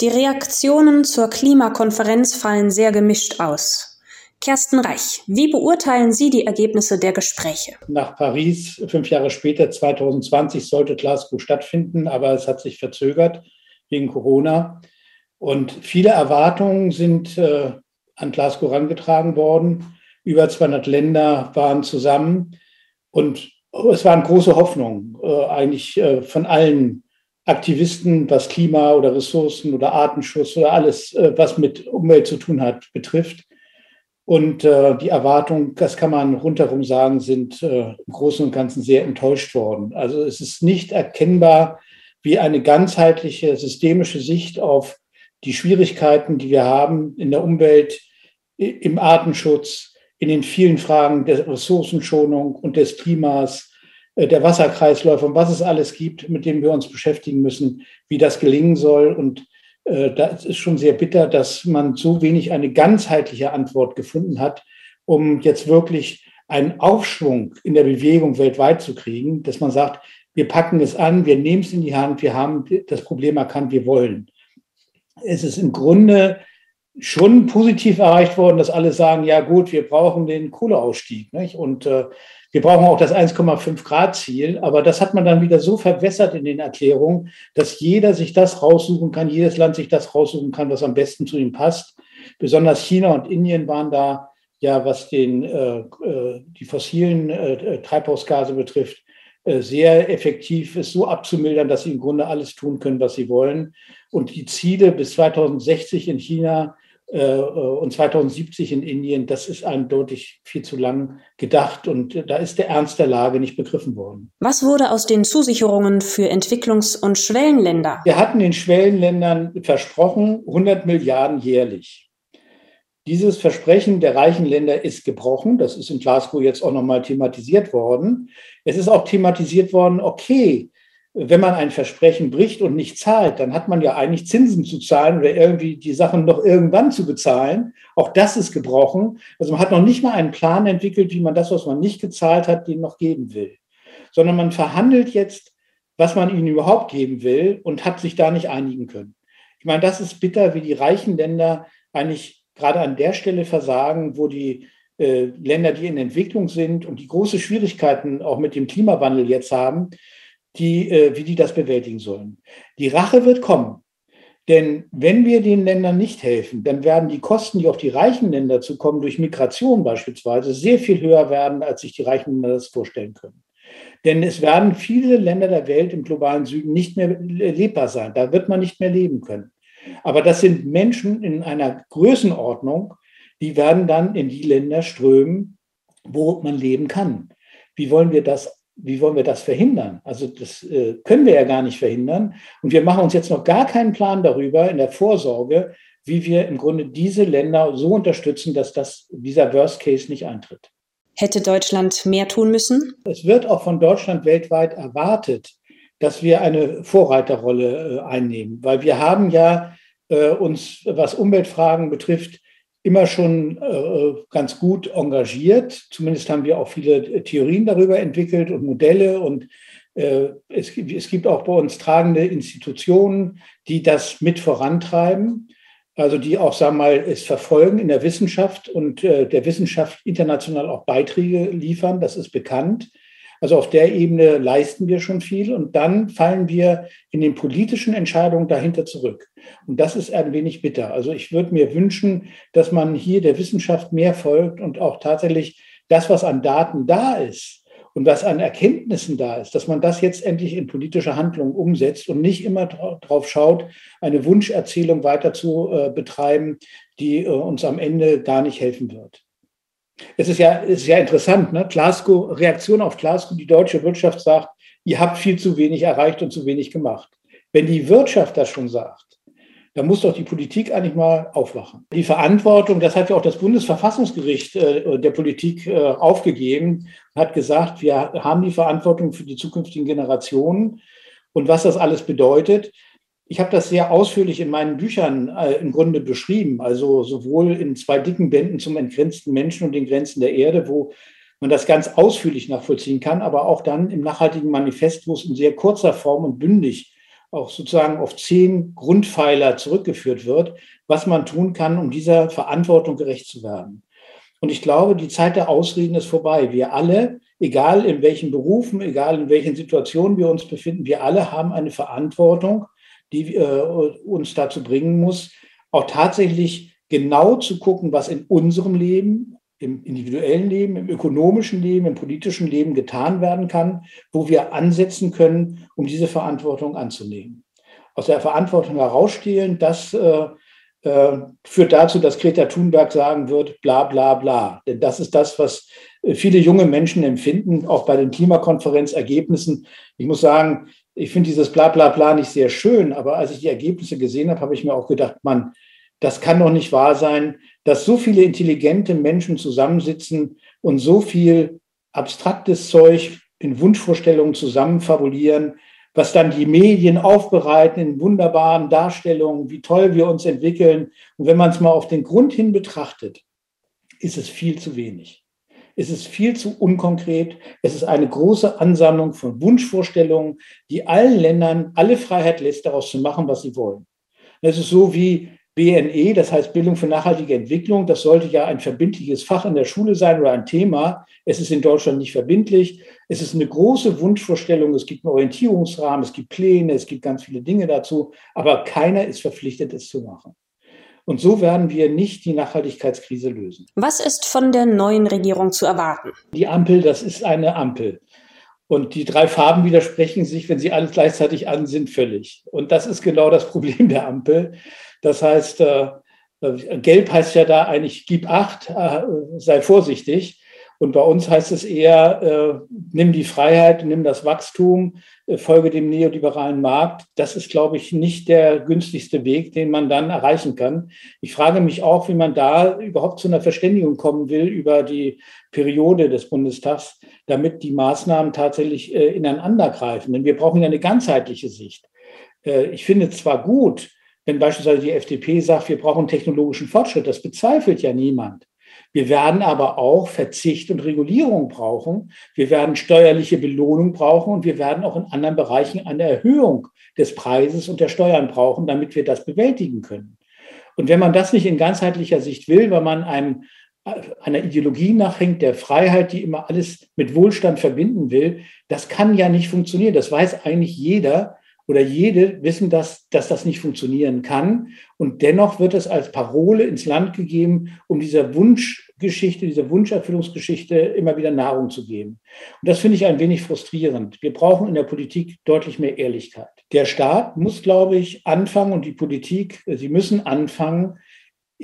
Die Reaktionen zur Klimakonferenz fallen sehr gemischt aus. Kersten Reich, wie beurteilen Sie die Ergebnisse der Gespräche? Nach Paris, fünf Jahre später, 2020, sollte Glasgow stattfinden, aber es hat sich verzögert wegen Corona. Und viele Erwartungen sind äh, an Glasgow herangetragen worden. Über 200 Länder waren zusammen und es waren große Hoffnungen, äh, eigentlich äh, von allen Aktivisten, was Klima oder Ressourcen oder Artenschutz oder alles, äh, was mit Umwelt zu tun hat, betrifft. Und äh, die Erwartungen, das kann man rundherum sagen, sind äh, im Großen und Ganzen sehr enttäuscht worden. Also es ist nicht erkennbar, wie eine ganzheitliche, systemische Sicht auf die Schwierigkeiten, die wir haben in der Umwelt, im Artenschutz, in den vielen Fragen der Ressourcenschonung und des Klimas, äh, der Wasserkreisläufe und was es alles gibt, mit dem wir uns beschäftigen müssen, wie das gelingen soll. Und äh, da ist schon sehr bitter, dass man so wenig eine ganzheitliche Antwort gefunden hat, um jetzt wirklich einen Aufschwung in der Bewegung weltweit zu kriegen, dass man sagt, wir packen es an, wir nehmen es in die Hand, wir haben das Problem erkannt, wir wollen. Es ist im Grunde schon positiv erreicht worden, dass alle sagen, ja gut, wir brauchen den Kohleausstieg. Nicht? Und äh, wir brauchen auch das 1,5 Grad Ziel, aber das hat man dann wieder so verwässert in den Erklärungen, dass jeder sich das raussuchen kann, jedes Land sich das raussuchen kann, was am besten zu ihm passt. Besonders China und Indien waren da ja, was den, äh, äh die fossilen äh, äh, Treibhausgase betrifft, äh, sehr effektiv ist, so abzumildern, dass sie im Grunde alles tun können, was sie wollen. Und die Ziele bis 2060 in China und 2070 in Indien, das ist eindeutig viel zu lang gedacht und da ist der Ernst der Lage nicht begriffen worden. Was wurde aus den Zusicherungen für Entwicklungs- und Schwellenländer? Wir hatten den Schwellenländern versprochen, 100 Milliarden jährlich. Dieses Versprechen der reichen Länder ist gebrochen. Das ist in Glasgow jetzt auch nochmal thematisiert worden. Es ist auch thematisiert worden, okay, wenn man ein Versprechen bricht und nicht zahlt, dann hat man ja eigentlich Zinsen zu zahlen oder irgendwie die Sachen noch irgendwann zu bezahlen. Auch das ist gebrochen. Also man hat noch nicht mal einen Plan entwickelt, wie man das, was man nicht gezahlt hat, denen noch geben will. Sondern man verhandelt jetzt, was man ihnen überhaupt geben will und hat sich da nicht einigen können. Ich meine, das ist bitter, wie die reichen Länder eigentlich gerade an der Stelle versagen, wo die äh, Länder, die in Entwicklung sind und die große Schwierigkeiten auch mit dem Klimawandel jetzt haben, die, äh, wie die das bewältigen sollen. Die Rache wird kommen. Denn wenn wir den Ländern nicht helfen, dann werden die Kosten, die auf die reichen Länder zukommen, durch Migration beispielsweise, sehr viel höher werden, als sich die reichen Länder das vorstellen können. Denn es werden viele Länder der Welt im globalen Süden nicht mehr lebbar sein. Da wird man nicht mehr leben können. Aber das sind Menschen in einer Größenordnung, die werden dann in die Länder strömen, wo man leben kann. Wie wollen wir das wie wollen wir das verhindern? Also das äh, können wir ja gar nicht verhindern. Und wir machen uns jetzt noch gar keinen Plan darüber in der Vorsorge, wie wir im Grunde diese Länder so unterstützen, dass das, dieser Worst Case nicht eintritt. Hätte Deutschland mehr tun müssen? Es wird auch von Deutschland weltweit erwartet, dass wir eine Vorreiterrolle äh, einnehmen, weil wir haben ja äh, uns, was Umweltfragen betrifft, immer schon äh, ganz gut engagiert. Zumindest haben wir auch viele Theorien darüber entwickelt und Modelle. Und äh, es, gibt auch bei uns tragende Institutionen, die das mit vorantreiben. Also die auch, sagen wir mal, es verfolgen in der Wissenschaft und äh, der Wissenschaft international auch Beiträge liefern. Das ist bekannt. Also auf der Ebene leisten wir schon viel und dann fallen wir in den politischen Entscheidungen dahinter zurück. Und das ist ein wenig bitter. Also ich würde mir wünschen, dass man hier der Wissenschaft mehr folgt und auch tatsächlich das, was an Daten da ist und was an Erkenntnissen da ist, dass man das jetzt endlich in politische Handlungen umsetzt und nicht immer drauf schaut, eine Wunscherzählung weiter zu äh, betreiben, die äh, uns am Ende gar nicht helfen wird. Es ist ja, es ist ja interessant, ne? Glasgow, Reaktion auf Glasgow, die deutsche Wirtschaft sagt, ihr habt viel zu wenig erreicht und zu wenig gemacht. Wenn die Wirtschaft das schon sagt, dann muss doch die Politik eigentlich mal aufwachen. Die Verantwortung, das hat ja auch das Bundesverfassungsgericht äh, der Politik äh, aufgegeben, hat gesagt, wir haben die Verantwortung für die zukünftigen Generationen und was das alles bedeutet. Ich habe das sehr ausführlich in meinen Büchern äh, im Grunde beschrieben, also sowohl in zwei dicken Bänden zum entgrenzten Menschen und den Grenzen der Erde, wo man das ganz ausführlich nachvollziehen kann, aber auch dann im nachhaltigen Manifest, wo es in sehr kurzer Form und bündig auch sozusagen auf zehn Grundpfeiler zurückgeführt wird, was man tun kann, um dieser Verantwortung gerecht zu werden. Und ich glaube, die Zeit der Ausreden ist vorbei. Wir alle, egal in welchen Berufen, egal in welchen Situationen wir uns befinden, wir alle haben eine Verantwortung, die äh, uns dazu bringen muss, auch tatsächlich genau zu gucken, was in unserem Leben, im individuellen Leben, im ökonomischen Leben, im politischen Leben getan werden kann, wo wir ansetzen können, um diese Verantwortung anzunehmen. Aus der Verantwortung herausstehlen, das äh, äh, führt dazu, dass Greta Thunberg sagen wird, bla bla bla. Denn das ist das, was äh, viele junge Menschen empfinden, auch bei den Klimakonferenzergebnissen. Ich muss sagen, ich finde dieses bla bla bla nicht sehr schön, aber als ich die Ergebnisse gesehen habe, habe ich mir auch gedacht, man, das kann doch nicht wahr sein, dass so viele intelligente Menschen zusammensitzen und so viel abstraktes Zeug in Wunschvorstellungen zusammenfabulieren, was dann die Medien aufbereiten in wunderbaren Darstellungen, wie toll wir uns entwickeln. Und wenn man es mal auf den Grund hin betrachtet, ist es viel zu wenig. Es ist viel zu unkonkret. Es ist eine große Ansammlung von Wunschvorstellungen, die allen Ländern alle Freiheit lässt, daraus zu machen, was sie wollen. Es ist so wie BNE, das heißt Bildung für nachhaltige Entwicklung. Das sollte ja ein verbindliches Fach in der Schule sein oder ein Thema. Es ist in Deutschland nicht verbindlich. Es ist eine große Wunschvorstellung. Es gibt einen Orientierungsrahmen, es gibt Pläne, es gibt ganz viele Dinge dazu. Aber keiner ist verpflichtet, es zu machen. Und so werden wir nicht die Nachhaltigkeitskrise lösen. Was ist von der neuen Regierung zu erwarten? Die Ampel, das ist eine Ampel. Und die drei Farben widersprechen sich, wenn sie alles gleichzeitig an sind, völlig. Und das ist genau das Problem der Ampel. Das heißt, äh, äh, Gelb heißt ja da eigentlich, gib acht, äh, sei vorsichtig. Und bei uns heißt es eher, äh, nimm die Freiheit, nimm das Wachstum, äh, folge dem neoliberalen Markt. Das ist, glaube ich, nicht der günstigste Weg, den man dann erreichen kann. Ich frage mich auch, wie man da überhaupt zu einer Verständigung kommen will über die Periode des Bundestags, damit die Maßnahmen tatsächlich äh, ineinander greifen. Denn wir brauchen ja eine ganzheitliche Sicht. Äh, ich finde zwar gut, wenn beispielsweise die FDP sagt, wir brauchen technologischen Fortschritt, das bezweifelt ja niemand. Wir werden aber auch Verzicht und Regulierung brauchen. Wir werden steuerliche Belohnung brauchen und wir werden auch in anderen Bereichen eine Erhöhung des Preises und der Steuern brauchen, damit wir das bewältigen können. Und wenn man das nicht in ganzheitlicher Sicht will, weil man einem, einer Ideologie nachhängt, der Freiheit, die immer alles mit Wohlstand verbinden will, das kann ja nicht funktionieren. Das weiß eigentlich jeder oder jede wissen, dass, dass das nicht funktionieren kann. Und dennoch wird es als Parole ins Land gegeben, um dieser Wunschgeschichte, dieser Wunscherfüllungsgeschichte immer wieder Nahrung zu geben. Und das finde ich ein wenig frustrierend. Wir brauchen in der Politik deutlich mehr Ehrlichkeit. Der Staat muss, glaube ich, anfangen und die Politik, sie müssen anfangen,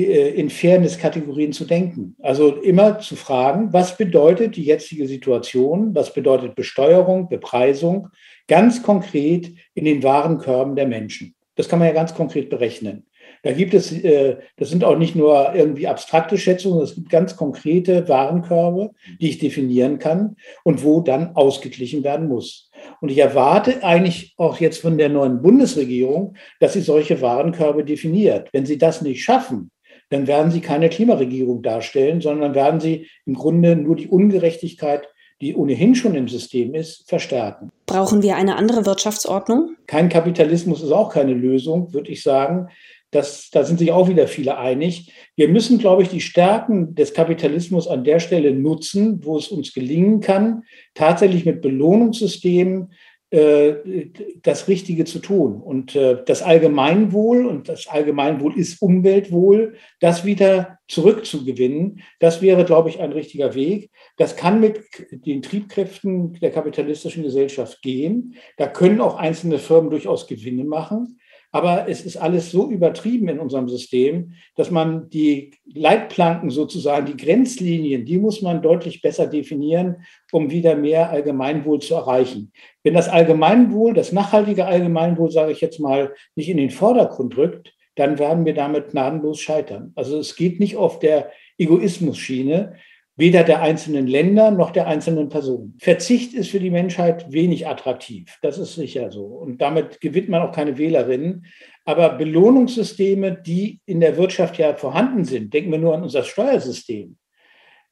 in Fairness-Kategorien zu denken. Also immer zu fragen, was bedeutet die jetzige Situation, was bedeutet Besteuerung, Bepreisung, ganz konkret in den Warenkörben der Menschen. Das kann man ja ganz konkret berechnen. Da gibt es, äh, das sind auch nicht nur irgendwie abstrakte Schätzungen, es gibt ganz konkrete Warenkörbe, die ich definieren kann und wo dann ausgeglichen werden muss. Und ich erwarte eigentlich auch jetzt von der neuen Bundesregierung, dass sie solche Warenkörbe definiert. Wenn sie das nicht schaffen, dann werden sie keine Klimaregierung darstellen, sondern werden sie im Grunde nur die Ungerechtigkeit, die ohnehin schon im System ist, verstärken. Brauchen wir eine andere Wirtschaftsordnung? Kein Kapitalismus ist auch keine Lösung, würde ich sagen. Das, da sind sich auch wieder viele einig. Wir müssen, glaube ich, die Stärken des Kapitalismus an der Stelle nutzen, wo es uns gelingen kann, tatsächlich mit Belohnungssystemen, das Richtige zu tun. Und äh, das Allgemeinwohl, und das Allgemeinwohl ist Umweltwohl, das wieder zurückzugewinnen, das wäre, glaube ich, ein richtiger Weg. Das kann mit den Triebkräften der kapitalistischen Gesellschaft gehen. Da können auch einzelne Firmen durchaus Gewinne machen. Aber es ist alles so übertrieben in unserem System, dass man die Leitplanken sozusagen, die Grenzlinien, die muss man deutlich besser definieren, um wieder mehr Allgemeinwohl zu erreichen. Wenn das Allgemeinwohl, das nachhaltige Allgemeinwohl, sage ich jetzt mal, nicht in den Vordergrund rückt, dann werden wir damit gnadenlos scheitern. Also es geht nicht auf der Egoismus-Schiene. Weder der einzelnen Länder noch der einzelnen Personen. Verzicht ist für die Menschheit wenig attraktiv, das ist sicher so. Und damit gewinnt man auch keine Wählerinnen. Aber Belohnungssysteme, die in der Wirtschaft ja vorhanden sind, denken wir nur an unser Steuersystem,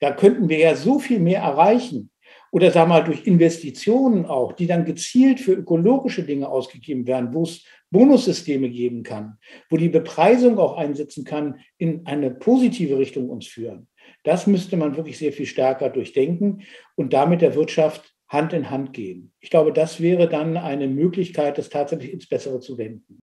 da könnten wir ja so viel mehr erreichen. Oder sagen wir mal durch Investitionen auch, die dann gezielt für ökologische Dinge ausgegeben werden, wo es Bonussysteme geben kann, wo die Bepreisung auch einsetzen kann, in eine positive Richtung uns führen. Das müsste man wirklich sehr viel stärker durchdenken und damit der Wirtschaft Hand in Hand gehen. Ich glaube, das wäre dann eine Möglichkeit, das tatsächlich ins Bessere zu wenden.